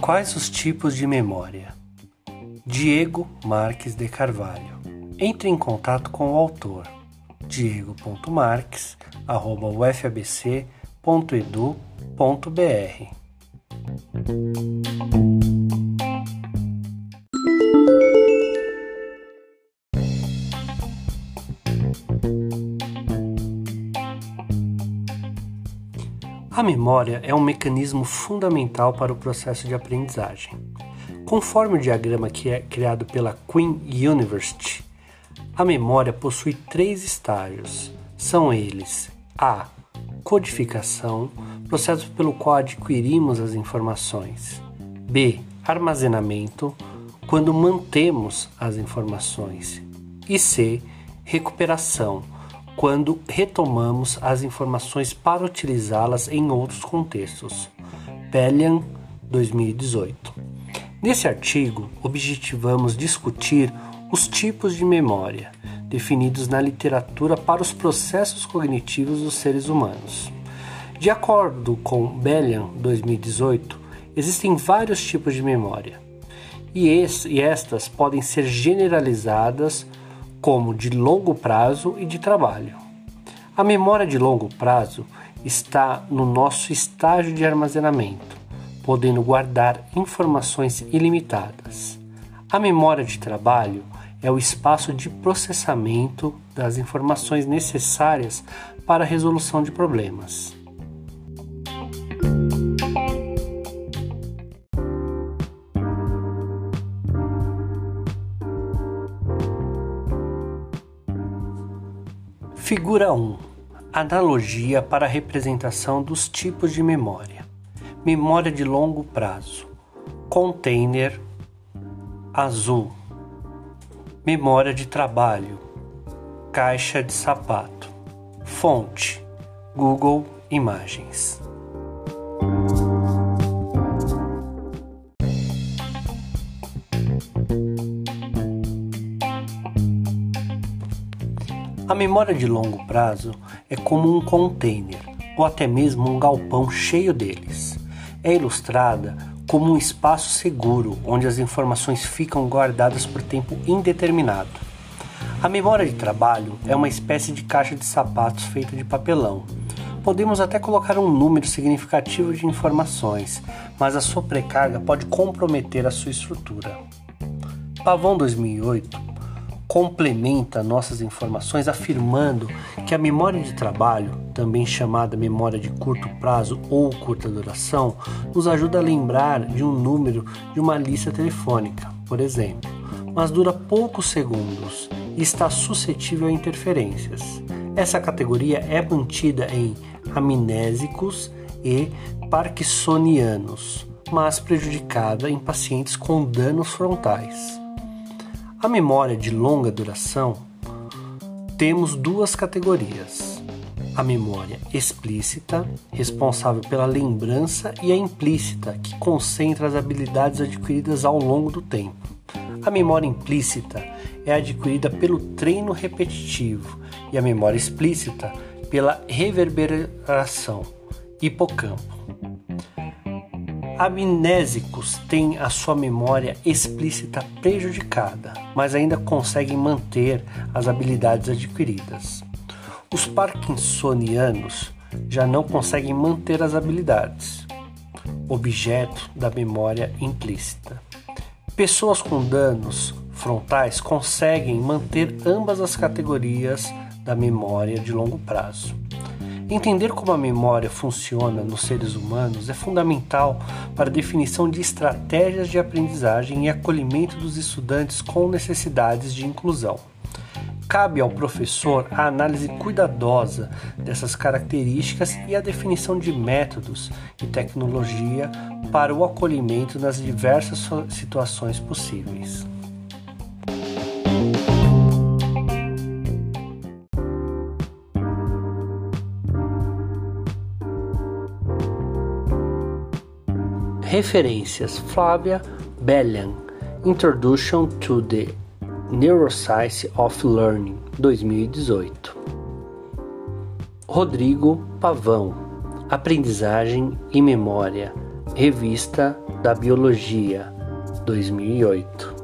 Quais os tipos de memória? Diego Marques de Carvalho. Entre em contato com o autor diego.marques@ufabc.edu.br. A memória é um mecanismo fundamental para o processo de aprendizagem. Conforme o diagrama que é criado pela Queen University, a memória possui três estágios. São eles: A. Codificação, processo pelo qual adquirimos as informações. B. Armazenamento, quando mantemos as informações. E C. Recuperação, quando retomamos as informações para utilizá-las em outros contextos. Pellian, 2018. Nesse artigo, objetivamos discutir os tipos de memória definidos na literatura para os processos cognitivos dos seres humanos. De acordo com Bellian, 2018, existem vários tipos de memória, e estas podem ser generalizadas como de longo prazo e de trabalho. A memória de longo prazo está no nosso estágio de armazenamento, podendo guardar informações ilimitadas. A memória de trabalho é o espaço de processamento das informações necessárias para a resolução de problemas. Figura 1 Analogia para a representação dos tipos de memória. Memória de longo prazo. Container azul. Memória de trabalho. Caixa de sapato. Fonte: Google Imagens. A memória de longo prazo é como um container ou até mesmo um galpão cheio deles. É ilustrada como um espaço seguro onde as informações ficam guardadas por tempo indeterminado. A memória de trabalho é uma espécie de caixa de sapatos feita de papelão. Podemos até colocar um número significativo de informações, mas a sobrecarga pode comprometer a sua estrutura. Pavão 2008 complementa nossas informações afirmando que a memória de trabalho, também chamada memória de curto prazo ou curta duração, nos ajuda a lembrar de um número de uma lista telefônica, por exemplo, mas dura poucos segundos e está suscetível a interferências. Essa categoria é mantida em amnésicos e parkinsonianos, mas prejudicada em pacientes com danos frontais. A memória de longa duração temos duas categorias: a memória explícita, responsável pela lembrança, e a implícita, que concentra as habilidades adquiridas ao longo do tempo. A memória implícita é adquirida pelo treino repetitivo e a memória explícita pela reverberação hipocampo. Amnésicos têm a sua memória explícita prejudicada, mas ainda conseguem manter as habilidades adquiridas. Os parkinsonianos já não conseguem manter as habilidades, objeto da memória implícita. Pessoas com danos frontais conseguem manter ambas as categorias da memória de longo prazo. Entender como a memória funciona nos seres humanos é fundamental para a definição de estratégias de aprendizagem e acolhimento dos estudantes com necessidades de inclusão. Cabe ao professor a análise cuidadosa dessas características e a definição de métodos e tecnologia para o acolhimento nas diversas situações possíveis. Referências: Flávia Bellian, Introduction to the Neuroscience of Learning, 2018. Rodrigo Pavão, Aprendizagem e Memória, Revista da Biologia, 2008.